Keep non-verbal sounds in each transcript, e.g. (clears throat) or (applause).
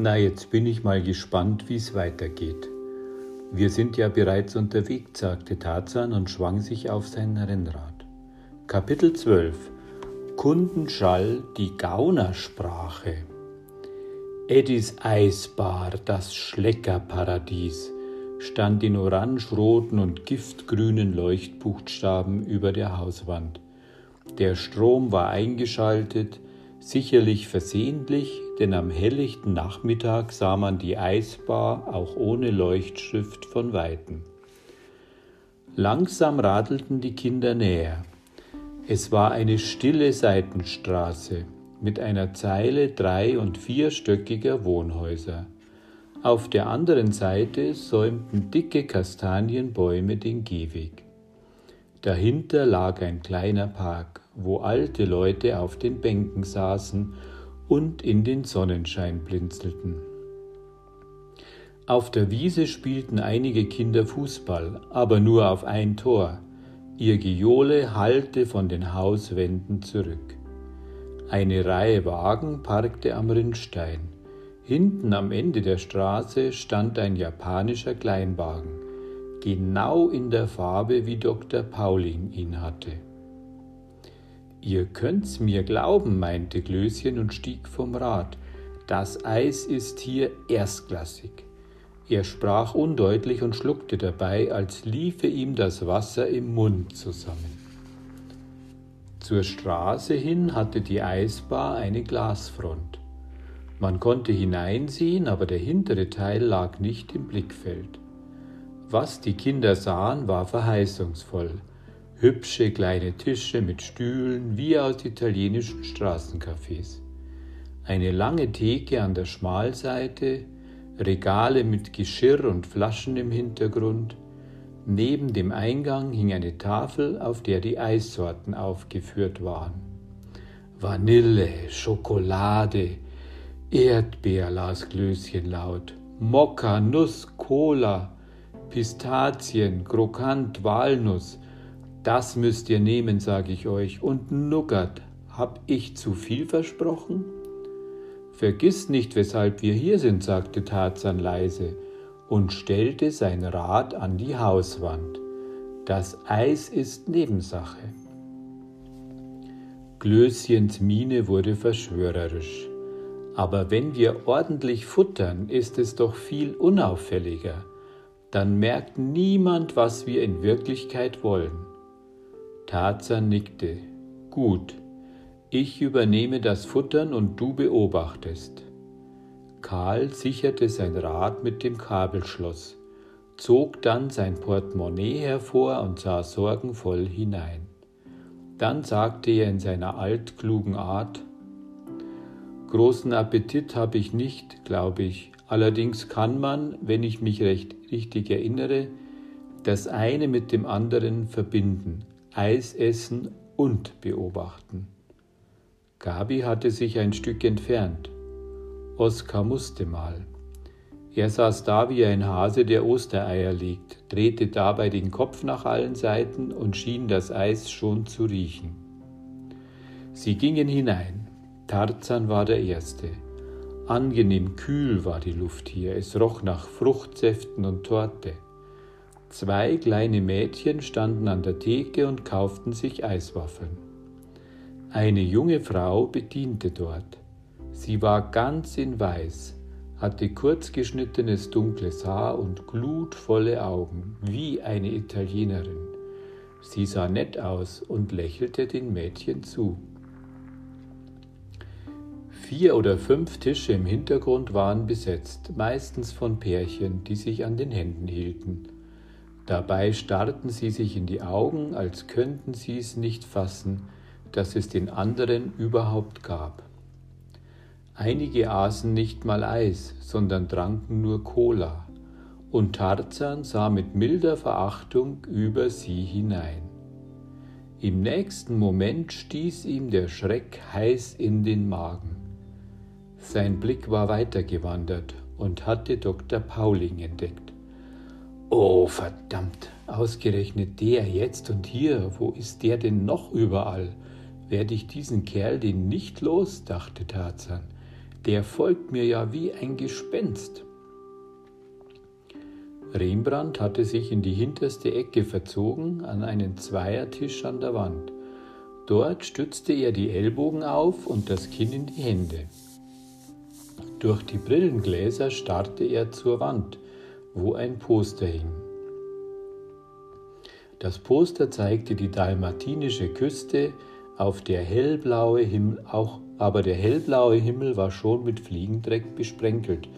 Na, jetzt bin ich mal gespannt, wie es weitergeht. Wir sind ja bereits unterwegs, sagte Tarzan und schwang sich auf sein Rennrad. Kapitel 12 Kundenschall, die Gaunersprache. Eddies Eisbar, das Schleckerparadies, stand in orangeroten und giftgrünen Leuchtbuchstaben über der Hauswand. Der Strom war eingeschaltet, sicherlich versehentlich, denn am helllichten Nachmittag sah man die Eisbar auch ohne Leuchtschrift von weitem. Langsam radelten die Kinder näher. Es war eine stille Seitenstraße mit einer Zeile drei- und vierstöckiger Wohnhäuser. Auf der anderen Seite säumten dicke Kastanienbäume den Gehweg. Dahinter lag ein kleiner Park, wo alte Leute auf den Bänken saßen und in den Sonnenschein blinzelten. Auf der Wiese spielten einige Kinder Fußball, aber nur auf ein Tor. Ihr Gejohle hallte von den Hauswänden zurück. Eine Reihe Wagen parkte am Rinnstein. Hinten am Ende der Straße stand ein japanischer Kleinwagen, genau in der Farbe, wie Dr. Pauling ihn hatte. Ihr könnt's mir glauben, meinte Glöschen und stieg vom Rad. Das Eis ist hier erstklassig. Er sprach undeutlich und schluckte dabei, als liefe ihm das Wasser im Mund zusammen. Zur Straße hin hatte die Eisbar eine Glasfront. Man konnte hineinsehen, aber der hintere Teil lag nicht im Blickfeld. Was die Kinder sahen, war verheißungsvoll hübsche kleine Tische mit Stühlen wie aus italienischen Straßencafés, eine lange Theke an der Schmalseite, Regale mit Geschirr und Flaschen im Hintergrund, neben dem Eingang hing eine Tafel, auf der die Eissorten aufgeführt waren. Vanille, Schokolade, Erdbeer las Glöschen laut, Mokka, Nuss, Cola, Pistazien, Krokant, Walnuss, das müsst ihr nehmen, sage ich euch. Und Nougat, hab ich zu viel versprochen? Vergiss nicht, weshalb wir hier sind, sagte Tarzan leise und stellte sein Rad an die Hauswand. Das Eis ist Nebensache. Glöschens Miene wurde verschwörerisch. Aber wenn wir ordentlich futtern, ist es doch viel unauffälliger. Dann merkt niemand, was wir in Wirklichkeit wollen. Tarzan nickte. Gut, ich übernehme das Futtern und du beobachtest. Karl sicherte sein Rad mit dem Kabelschloss, zog dann sein Portemonnaie hervor und sah sorgenvoll hinein. Dann sagte er in seiner altklugen Art, Großen Appetit habe ich nicht, glaube ich, allerdings kann man, wenn ich mich recht richtig erinnere, das eine mit dem anderen verbinden, Eis essen und beobachten. Gabi hatte sich ein Stück entfernt. Oskar musste mal. Er saß da wie ein Hase, der Ostereier legt, drehte dabei den Kopf nach allen Seiten und schien das Eis schon zu riechen. Sie gingen hinein. Tarzan war der Erste. Angenehm kühl war die Luft hier, es roch nach Fruchtsäften und Torte. Zwei kleine Mädchen standen an der Theke und kauften sich Eiswaffeln. Eine junge Frau bediente dort. Sie war ganz in Weiß, hatte kurzgeschnittenes dunkles Haar und glutvolle Augen, wie eine Italienerin. Sie sah nett aus und lächelte den Mädchen zu. Vier oder fünf Tische im Hintergrund waren besetzt, meistens von Pärchen, die sich an den Händen hielten. Dabei starrten sie sich in die Augen, als könnten sie es nicht fassen, dass es den anderen überhaupt gab. Einige aßen nicht mal Eis, sondern tranken nur Cola, und Tarzan sah mit milder Verachtung über sie hinein. Im nächsten Moment stieß ihm der Schreck heiß in den Magen. Sein Blick war weitergewandert und hatte Dr. Pauling entdeckt. Oh, verdammt, ausgerechnet der jetzt und hier, wo ist der denn noch überall? Werde ich diesen Kerl denn nicht los? dachte Tarzan. Der folgt mir ja wie ein Gespenst. Rembrandt hatte sich in die hinterste Ecke verzogen, an einen Zweiertisch an der Wand. Dort stützte er die Ellbogen auf und das Kinn in die Hände. Durch die Brillengläser starrte er zur Wand, wo ein Poster hing. Das Poster zeigte die dalmatinische Küste, auf der hellblaue Himmel, auch, aber der hellblaue Himmel war schon mit Fliegendreck besprenkelt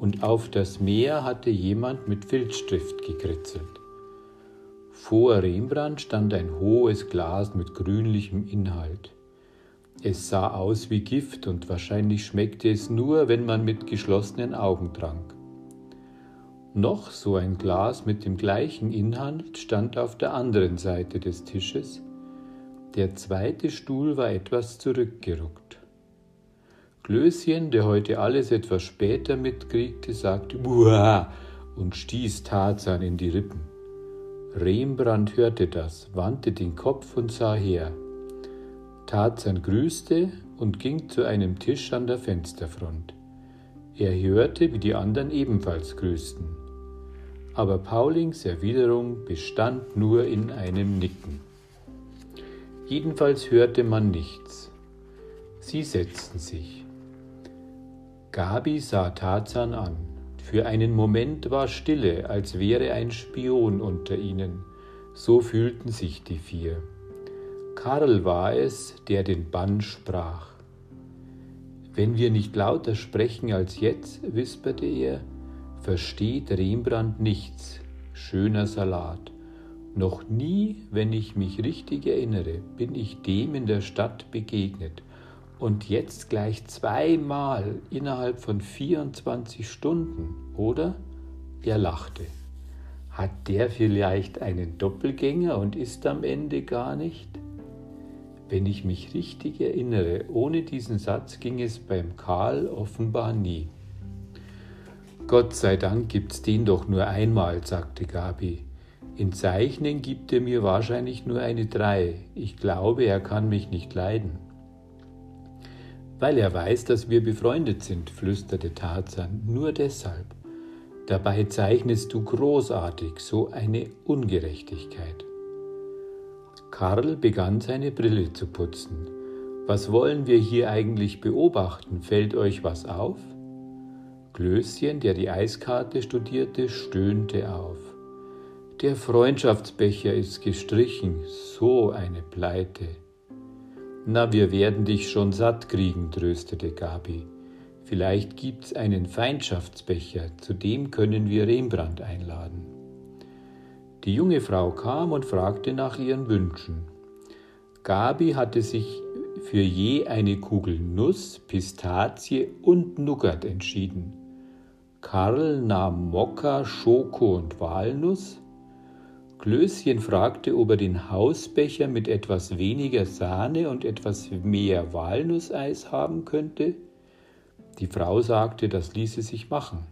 und auf das Meer hatte jemand mit Filzstift gekritzelt. Vor Rembrandt stand ein hohes Glas mit grünlichem Inhalt. Es sah aus wie Gift und wahrscheinlich schmeckte es nur, wenn man mit geschlossenen Augen trank. Noch so ein Glas mit dem gleichen Inhalt stand auf der anderen Seite des Tisches. Der zweite Stuhl war etwas zurückgeruckt. Klößchen, der heute alles etwas später mitkriegte, sagte Buah und stieß Tarzan in die Rippen. Rembrandt hörte das, wandte den Kopf und sah her. Tarzan grüßte und ging zu einem Tisch an der Fensterfront. Er hörte, wie die anderen ebenfalls grüßten. Aber Paulings Erwiderung bestand nur in einem Nicken. Jedenfalls hörte man nichts. Sie setzten sich. Gabi sah Tarzan an. Für einen Moment war Stille, als wäre ein Spion unter ihnen. So fühlten sich die vier. Karl war es, der den Bann sprach. Wenn wir nicht lauter sprechen als jetzt, wisperte er, versteht Rembrandt nichts. Schöner Salat. Noch nie, wenn ich mich richtig erinnere, bin ich dem in der Stadt begegnet und jetzt gleich zweimal innerhalb von 24 Stunden, oder? Er lachte. Hat der vielleicht einen Doppelgänger und ist am Ende gar nicht? Wenn ich mich richtig erinnere, ohne diesen Satz ging es beim Karl offenbar nie. Gott sei Dank gibt's den doch nur einmal, sagte Gabi. In Zeichnen gibt er mir wahrscheinlich nur eine Drei. Ich glaube, er kann mich nicht leiden. Weil er weiß, dass wir befreundet sind, flüsterte Tarzan, nur deshalb. Dabei zeichnest du großartig so eine Ungerechtigkeit. Karl begann seine Brille zu putzen. Was wollen wir hier eigentlich beobachten? Fällt euch was auf? Klößchen, der die Eiskarte studierte, stöhnte auf. Der Freundschaftsbecher ist gestrichen, so eine Pleite. Na, wir werden dich schon satt kriegen, tröstete Gabi. Vielleicht gibt's einen Feindschaftsbecher, zu dem können wir Rembrandt einladen. Die junge Frau kam und fragte nach ihren Wünschen. Gabi hatte sich für je eine Kugel Nuss, Pistazie und Nougat entschieden. Karl nahm Mokka, Schoko und Walnuss, Klößchen fragte, ob er den Hausbecher mit etwas weniger Sahne und etwas mehr Walnusseis haben könnte. Die Frau sagte, das ließe sich machen.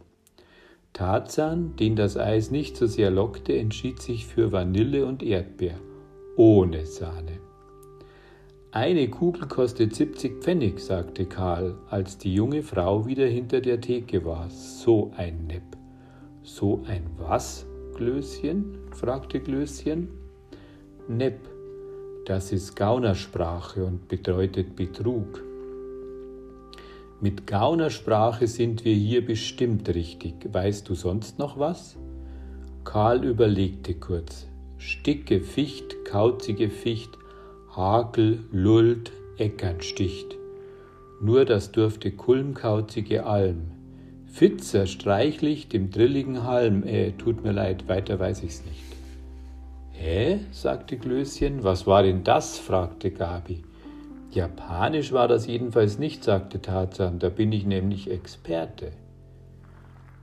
Tarzan, den das Eis nicht so sehr lockte, entschied sich für Vanille und Erdbeer, ohne Sahne. Eine Kugel kostet 70 Pfennig, sagte Karl, als die junge Frau wieder hinter der Theke war. So ein Nepp. So ein was? Glöschen? fragte Glöschen. Nepp, das ist Gaunersprache und bedeutet Betrug. Mit Gaunersprache sind wir hier bestimmt richtig. Weißt du sonst noch was? Karl überlegte kurz. Sticke, Ficht, kauzige Ficht, Hakel, Lult, Eckernsticht. Nur das durfte kulmkauzige Alm. Fitzer streichlich dem drilligen Halm, äh, tut mir leid, weiter weiß ich's nicht. Hä? sagte Glöschen. Was war denn das? fragte Gabi. Japanisch war das jedenfalls nicht, sagte Tarzan, da bin ich nämlich Experte.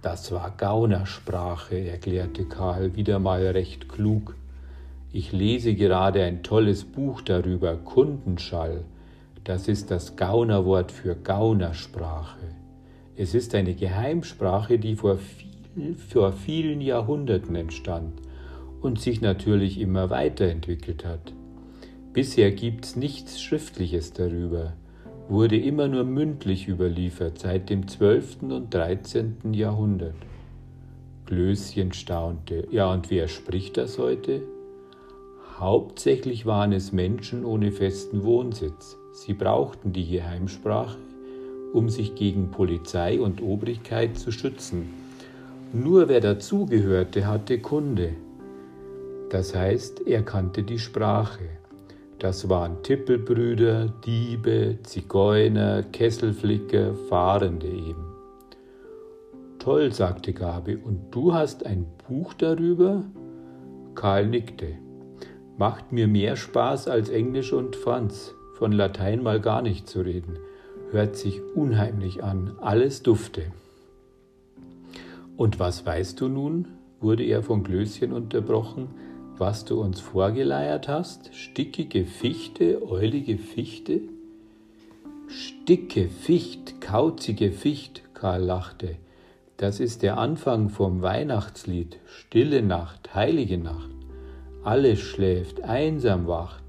Das war Gaunersprache, erklärte Karl wieder mal recht klug. Ich lese gerade ein tolles Buch darüber, Kundenschall. Das ist das Gaunerwort für Gaunersprache. Es ist eine Geheimsprache, die vor, viel, vor vielen Jahrhunderten entstand und sich natürlich immer weiterentwickelt hat. Bisher gibt es nichts Schriftliches darüber. wurde immer nur mündlich überliefert seit dem 12. und 13. Jahrhundert. Glöschen staunte. Ja, und wer spricht das heute? Hauptsächlich waren es Menschen ohne festen Wohnsitz. Sie brauchten die Geheimsprache, um sich gegen Polizei und Obrigkeit zu schützen. Nur wer dazugehörte, hatte Kunde. Das heißt, er kannte die Sprache. Das waren Tippelbrüder, Diebe, Zigeuner, Kesselflicker, Fahrende eben. Toll, sagte Gabi, und du hast ein Buch darüber? Karl nickte. Macht mir mehr Spaß als Englisch und Franz, von Latein mal gar nicht zu reden. Hört sich unheimlich an, alles dufte. Und was weißt du nun? wurde er von Glöschen unterbrochen was du uns vorgeleiert hast? Stickige Fichte, eulige Fichte? Sticke Ficht, kauzige Ficht, Karl lachte. Das ist der Anfang vom Weihnachtslied. Stille Nacht, heilige Nacht. Alles schläft, einsam wacht.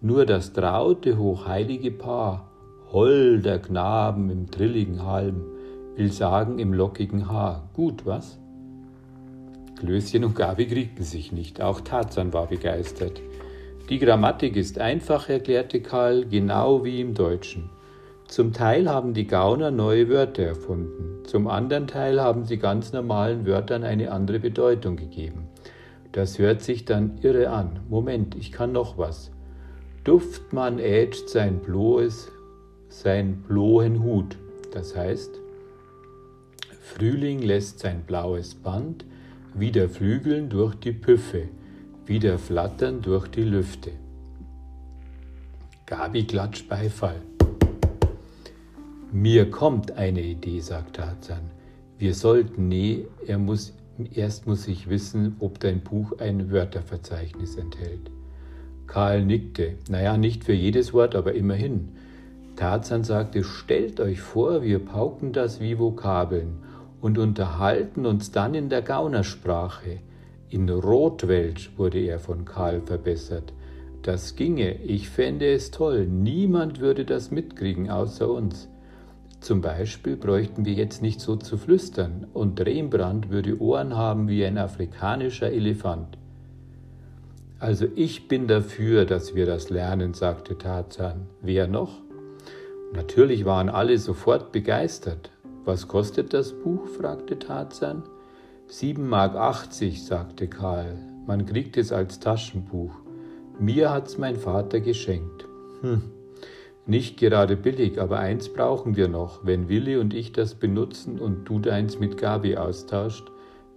Nur das traute, hochheilige Paar, holder Knaben im trilligen Halm, will sagen im lockigen Haar. Gut, was? Klößchen und Gabi kriegten sich nicht, auch Tarzan war begeistert. Die Grammatik ist einfach, erklärte Karl, genau wie im Deutschen. Zum Teil haben die Gauner neue Wörter erfunden, zum anderen Teil haben sie ganz normalen Wörtern eine andere Bedeutung gegeben. Das hört sich dann irre an. Moment, ich kann noch was. Duftmann ätscht sein bloes, sein blohen Hut. Das heißt, Frühling lässt sein blaues Band wieder Flügeln durch die Püffe, wieder Flattern durch die Lüfte. Gabi klatscht Beifall. Mir kommt eine Idee, sagt Tarzan. Wir sollten, nee, er muss, erst muss ich wissen, ob dein Buch ein Wörterverzeichnis enthält. Karl nickte. Naja, nicht für jedes Wort, aber immerhin. Tarzan sagte, stellt euch vor, wir pauken das wie Vokabeln und unterhalten uns dann in der Gaunersprache. In Rotwelsch wurde er von Karl verbessert. Das ginge, ich fände es toll, niemand würde das mitkriegen außer uns. Zum Beispiel bräuchten wir jetzt nicht so zu flüstern, und Rembrandt würde Ohren haben wie ein afrikanischer Elefant. Also ich bin dafür, dass wir das lernen, sagte Tarzan. Wer noch? Natürlich waren alle sofort begeistert. Was kostet das Buch? fragte Tarzan. Sieben Mark achtzig, sagte Karl. Man kriegt es als Taschenbuch. Mir hat's mein Vater geschenkt. Hm, nicht gerade billig, aber eins brauchen wir noch. Wenn Willi und ich das benutzen und du deins mit Gabi austauscht,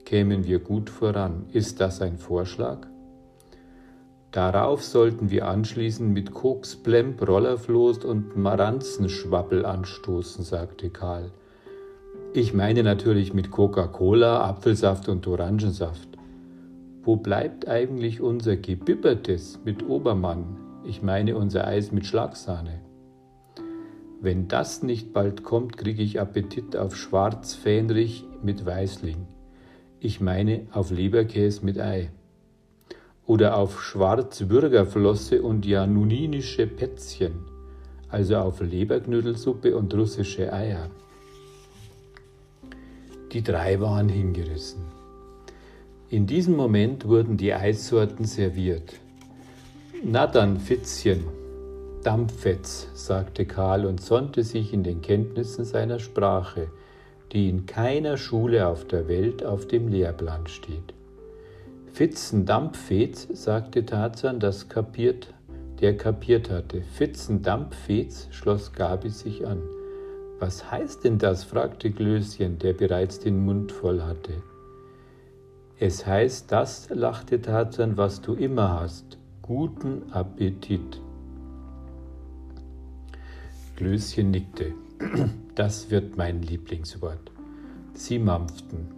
kämen wir gut voran. Ist das ein Vorschlag? Darauf sollten wir anschließend mit Koks, Plemp, Rollerfloß und Maranzenschwappel anstoßen, sagte Karl. Ich meine natürlich mit Coca-Cola, Apfelsaft und Orangensaft. Wo bleibt eigentlich unser Gebibbertes mit Obermann? Ich meine unser Eis mit Schlagsahne. Wenn das nicht bald kommt, kriege ich Appetit auf Schwarzfähnrich mit Weißling. Ich meine auf Leberkäse mit Ei. Oder auf Schwarzbürgerflosse und januninische Pätzchen, also auf Leberknödelsuppe und russische Eier. Die drei waren hingerissen. In diesem Moment wurden die Eissorten serviert. Na dann, Fitzchen, Dampfetz, sagte Karl und sonnte sich in den Kenntnissen seiner Sprache, die in keiner Schule auf der Welt auf dem Lehrplan steht. Fitzen Dampfetz, sagte Tarzan, das kapiert, der kapiert hatte. Fitzen Dampfetz, schloss Gabi sich an. Was heißt denn das? fragte Glöschen, der bereits den Mund voll hatte. Es heißt das, lachte Tarzan, was du immer hast. Guten Appetit. Glöschen nickte. (clears throat) Das wird mein Lieblingswort. Sie mampften.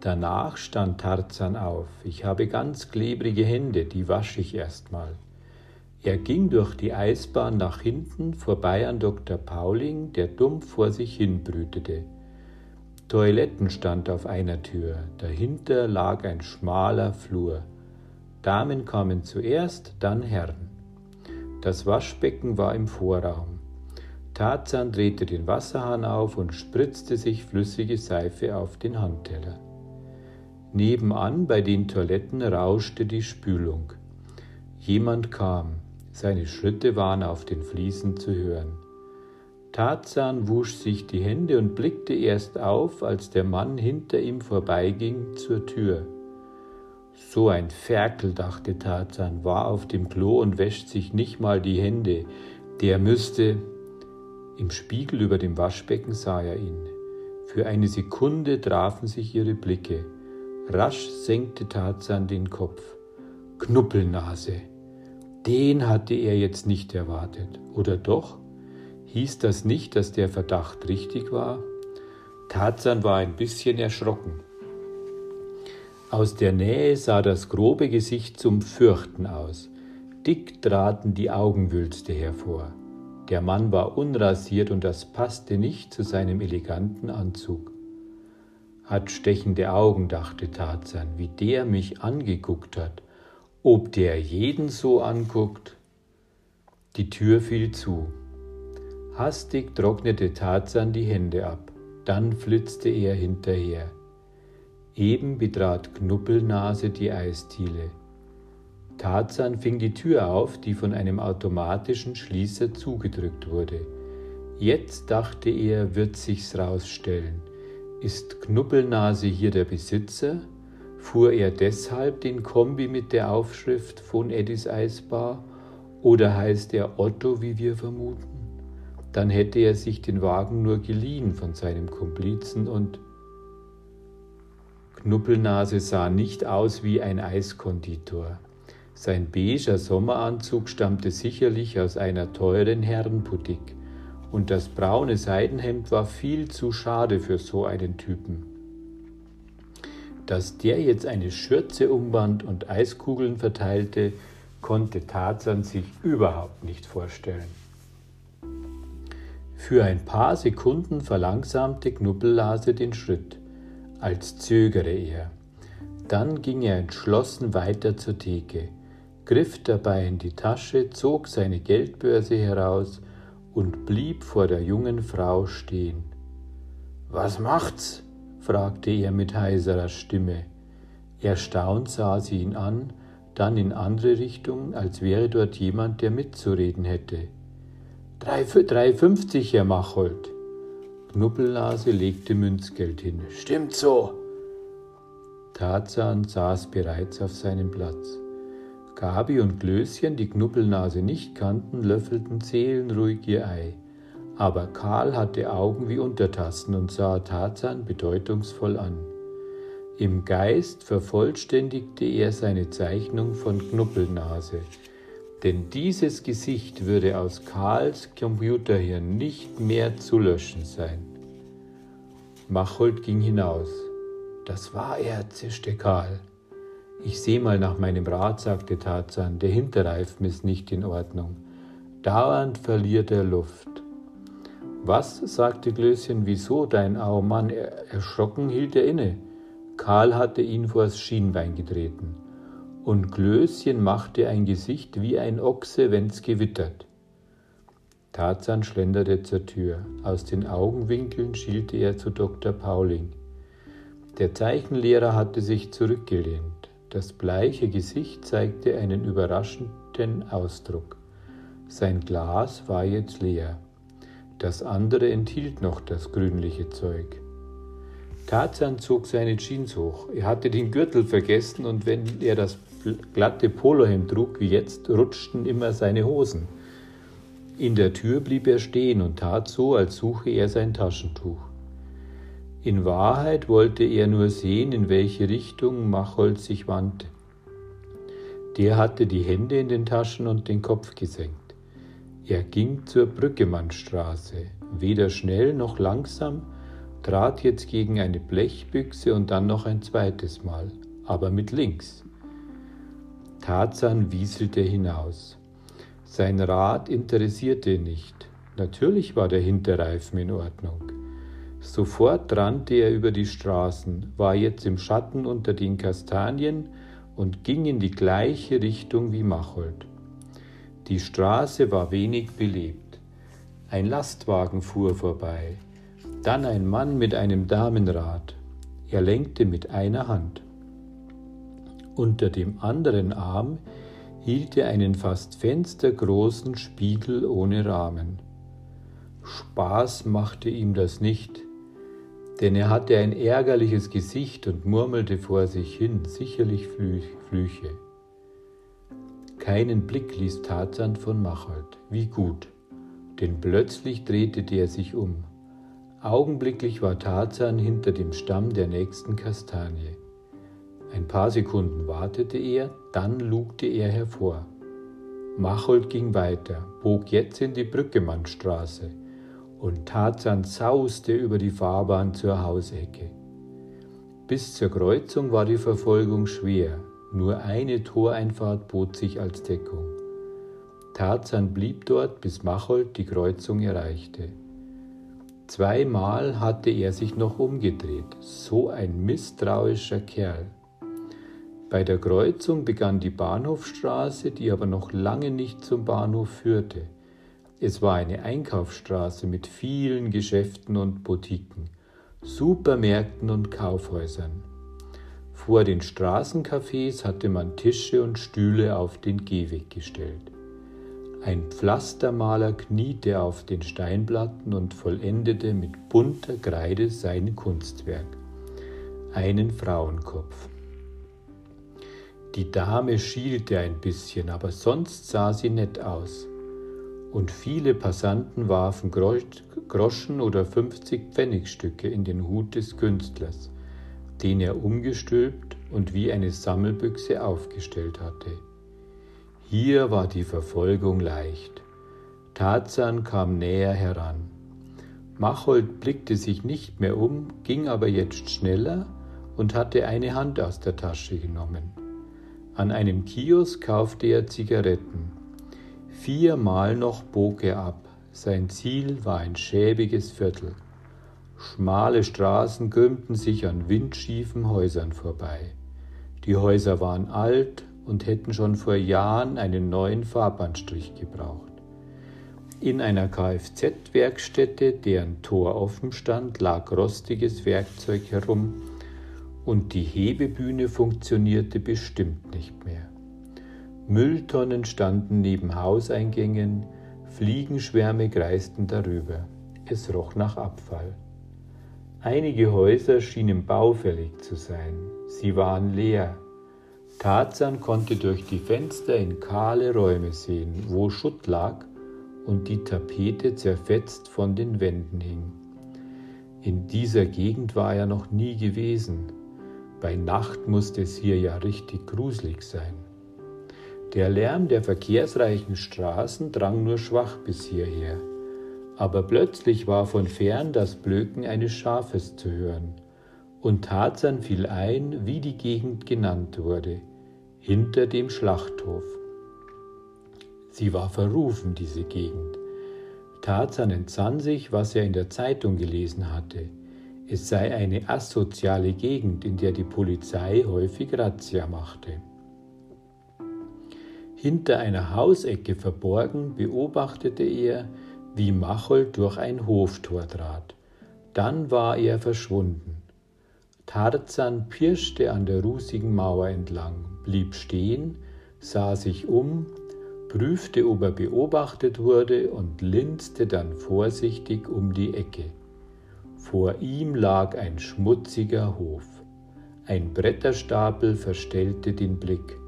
Danach stand Tarzan auf. Ich habe ganz klebrige Hände, die wasche ich erstmal. Er ging durch die Eisbahn nach hinten vorbei an Dr. Pauling, der dumpf vor sich hin brütete. Toiletten stand auf einer Tür, dahinter lag ein schmaler Flur. Damen kamen zuerst, dann Herren. Das Waschbecken war im Vorraum. Tarzan drehte den Wasserhahn auf und spritzte sich flüssige Seife auf den Handteller. Nebenan bei den Toiletten rauschte die Spülung. Jemand kam, seine Schritte waren auf den Fliesen zu hören. Tarzan wusch sich die Hände und blickte erst auf, als der Mann hinter ihm vorbeiging zur Tür. So ein Ferkel, dachte Tarzan, war auf dem Klo und wäscht sich nicht mal die Hände. Der müsste. Im Spiegel über dem Waschbecken sah er ihn. Für eine Sekunde trafen sich ihre Blicke. Rasch senkte Tarzan den Kopf. Knuppelnase. Den hatte er jetzt nicht erwartet. Oder doch? Hieß das nicht, dass der Verdacht richtig war? Tarzan war ein bisschen erschrocken. Aus der Nähe sah das grobe Gesicht zum Fürchten aus. Dick traten die Augenwülste hervor. Der Mann war unrasiert und das passte nicht zu seinem eleganten Anzug hat stechende Augen, dachte Tarzan, wie der mich angeguckt hat. Ob der jeden so anguckt? Die Tür fiel zu. Hastig trocknete Tarzan die Hände ab, dann flitzte er hinterher. Eben betrat Knuppelnase die Eisdiele. Tarzan fing die Tür auf, die von einem automatischen Schließer zugedrückt wurde. Jetzt dachte er, wird sich's rausstellen. Ist Knuppelnase hier der Besitzer? Fuhr er deshalb den Kombi mit der Aufschrift von Eddys Eisbar? Oder heißt er Otto, wie wir vermuten? Dann hätte er sich den Wagen nur geliehen von seinem Komplizen und Knuppelnase sah nicht aus wie ein Eiskonditor. Sein beiger Sommeranzug stammte sicherlich aus einer teuren Herrenboutique und das braune Seidenhemd war viel zu schade für so einen Typen. Dass der jetzt eine Schürze umband und Eiskugeln verteilte, konnte Tarzan sich überhaupt nicht vorstellen. Für ein paar Sekunden verlangsamte Knuppellase den Schritt, als zögere er. Dann ging er entschlossen weiter zur Theke, griff dabei in die Tasche, zog seine Geldbörse heraus und blieb vor der jungen Frau stehen. Was macht's? fragte er mit heiserer Stimme. Erstaunt sah sie ihn an, dann in andere Richtung, als wäre dort jemand, der mitzureden hätte. Drei, drei fünfzig, Herr Machold. Knuppelnase legte Münzgeld hin. Stimmt so. Tarzan saß bereits auf seinem Platz. Gabi und Klößchen, die Knuppelnase nicht kannten, löffelten seelenruhig ihr Ei. Aber Karl hatte Augen wie Untertassen und sah Tarzan bedeutungsvoll an. Im Geist vervollständigte er seine Zeichnung von Knuppelnase, denn dieses Gesicht würde aus Karls Computerhirn nicht mehr zu löschen sein. Machold ging hinaus. Das war er, zischte Karl. Ich seh mal nach meinem Rad, sagte Tarzan, der Hinterreifen ist nicht in Ordnung. Dauernd verliert er Luft. Was? sagte Glöschen, wieso dein Au Mann? Erschrocken hielt er inne. Karl hatte ihn vors Schienbein getreten. Und Glöschen machte ein Gesicht wie ein Ochse, wenn's gewittert. Tarzan schlenderte zur Tür. Aus den Augenwinkeln schielte er zu Dr. Pauling. Der Zeichenlehrer hatte sich zurückgelehnt. Das bleiche Gesicht zeigte einen überraschenden Ausdruck. Sein Glas war jetzt leer. Das andere enthielt noch das grünliche Zeug. Tarzan zog seine Jeans hoch. Er hatte den Gürtel vergessen und wenn er das glatte Polohemd trug wie jetzt, rutschten immer seine Hosen. In der Tür blieb er stehen und tat so, als suche er sein Taschentuch. In Wahrheit wollte er nur sehen, in welche Richtung Machold sich wandte. Der hatte die Hände in den Taschen und den Kopf gesenkt. Er ging zur Brückemannstraße, weder schnell noch langsam, trat jetzt gegen eine Blechbüchse und dann noch ein zweites Mal, aber mit links. Tarzan wieselte hinaus. Sein Rad interessierte ihn nicht. Natürlich war der Hinterreifen in Ordnung. Sofort rannte er über die Straßen, war jetzt im Schatten unter den Kastanien und ging in die gleiche Richtung wie Machold. Die Straße war wenig belebt. Ein Lastwagen fuhr vorbei, dann ein Mann mit einem Damenrad. Er lenkte mit einer Hand. Unter dem anderen Arm hielt er einen fast fenstergroßen Spiegel ohne Rahmen. Spaß machte ihm das nicht, denn er hatte ein ärgerliches Gesicht und murmelte vor sich hin, sicherlich Flüche. Keinen Blick ließ Tarzan von Machold. Wie gut, denn plötzlich drehte der sich um. Augenblicklich war Tarzan hinter dem Stamm der nächsten Kastanie. Ein paar Sekunden wartete er, dann lugte er hervor. Machold ging weiter, bog jetzt in die Brückemannstraße und Tarzan sauste über die Fahrbahn zur Hausecke. Bis zur Kreuzung war die Verfolgung schwer, nur eine Toreinfahrt bot sich als Deckung. Tarzan blieb dort, bis Machold die Kreuzung erreichte. Zweimal hatte er sich noch umgedreht, so ein misstrauischer Kerl. Bei der Kreuzung begann die Bahnhofstraße, die aber noch lange nicht zum Bahnhof führte. Es war eine Einkaufsstraße mit vielen Geschäften und Boutiquen, Supermärkten und Kaufhäusern. Vor den Straßencafés hatte man Tische und Stühle auf den Gehweg gestellt. Ein Pflastermaler kniete auf den Steinplatten und vollendete mit bunter Kreide sein Kunstwerk, einen Frauenkopf. Die Dame schielte ein bisschen, aber sonst sah sie nett aus. Und viele Passanten warfen Groschen oder 50 Pfennigstücke in den Hut des Künstlers, den er umgestülpt und wie eine Sammelbüchse aufgestellt hatte. Hier war die Verfolgung leicht. Tarzan kam näher heran. Machold blickte sich nicht mehr um, ging aber jetzt schneller und hatte eine Hand aus der Tasche genommen. An einem Kiosk kaufte er Zigaretten. Viermal noch bog er ab. Sein Ziel war ein schäbiges Viertel. Schmale Straßen krümmten sich an windschiefen Häusern vorbei. Die Häuser waren alt und hätten schon vor Jahren einen neuen Fahrbahnstrich gebraucht. In einer Kfz-Werkstätte, deren Tor offen stand, lag rostiges Werkzeug herum, und die Hebebühne funktionierte bestimmt nicht mehr. Mülltonnen standen neben Hauseingängen, Fliegenschwärme kreisten darüber. Es roch nach Abfall. Einige Häuser schienen baufällig zu sein. Sie waren leer. Tarzan konnte durch die Fenster in kahle Räume sehen, wo Schutt lag und die Tapete zerfetzt von den Wänden hing. In dieser Gegend war er noch nie gewesen. Bei Nacht musste es hier ja richtig gruselig sein. Der Lärm der verkehrsreichen Straßen drang nur schwach bis hierher, aber plötzlich war von fern das Blöken eines Schafes zu hören, und Tarzan fiel ein, wie die Gegend genannt wurde, hinter dem Schlachthof. Sie war verrufen, diese Gegend. Tarzan entsann sich, was er in der Zeitung gelesen hatte – es sei eine asoziale Gegend, in der die Polizei häufig Razzia machte. Hinter einer Hausecke verborgen beobachtete er, wie Machold durch ein Hoftor trat. Dann war er verschwunden. Tarzan pirschte an der rußigen Mauer entlang, blieb stehen, sah sich um, prüfte, ob er beobachtet wurde und linste dann vorsichtig um die Ecke. Vor ihm lag ein schmutziger Hof. Ein Bretterstapel verstellte den Blick.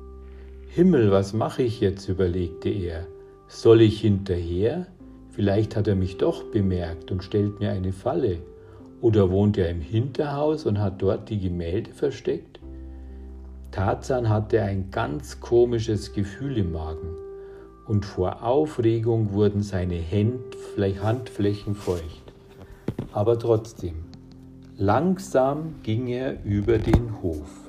Himmel, was mache ich jetzt? überlegte er. Soll ich hinterher? Vielleicht hat er mich doch bemerkt und stellt mir eine Falle. Oder wohnt er im Hinterhaus und hat dort die Gemälde versteckt? Tarzan hatte ein ganz komisches Gefühl im Magen und vor Aufregung wurden seine Handflächen feucht aber trotzdem, langsam ging er über den Hof.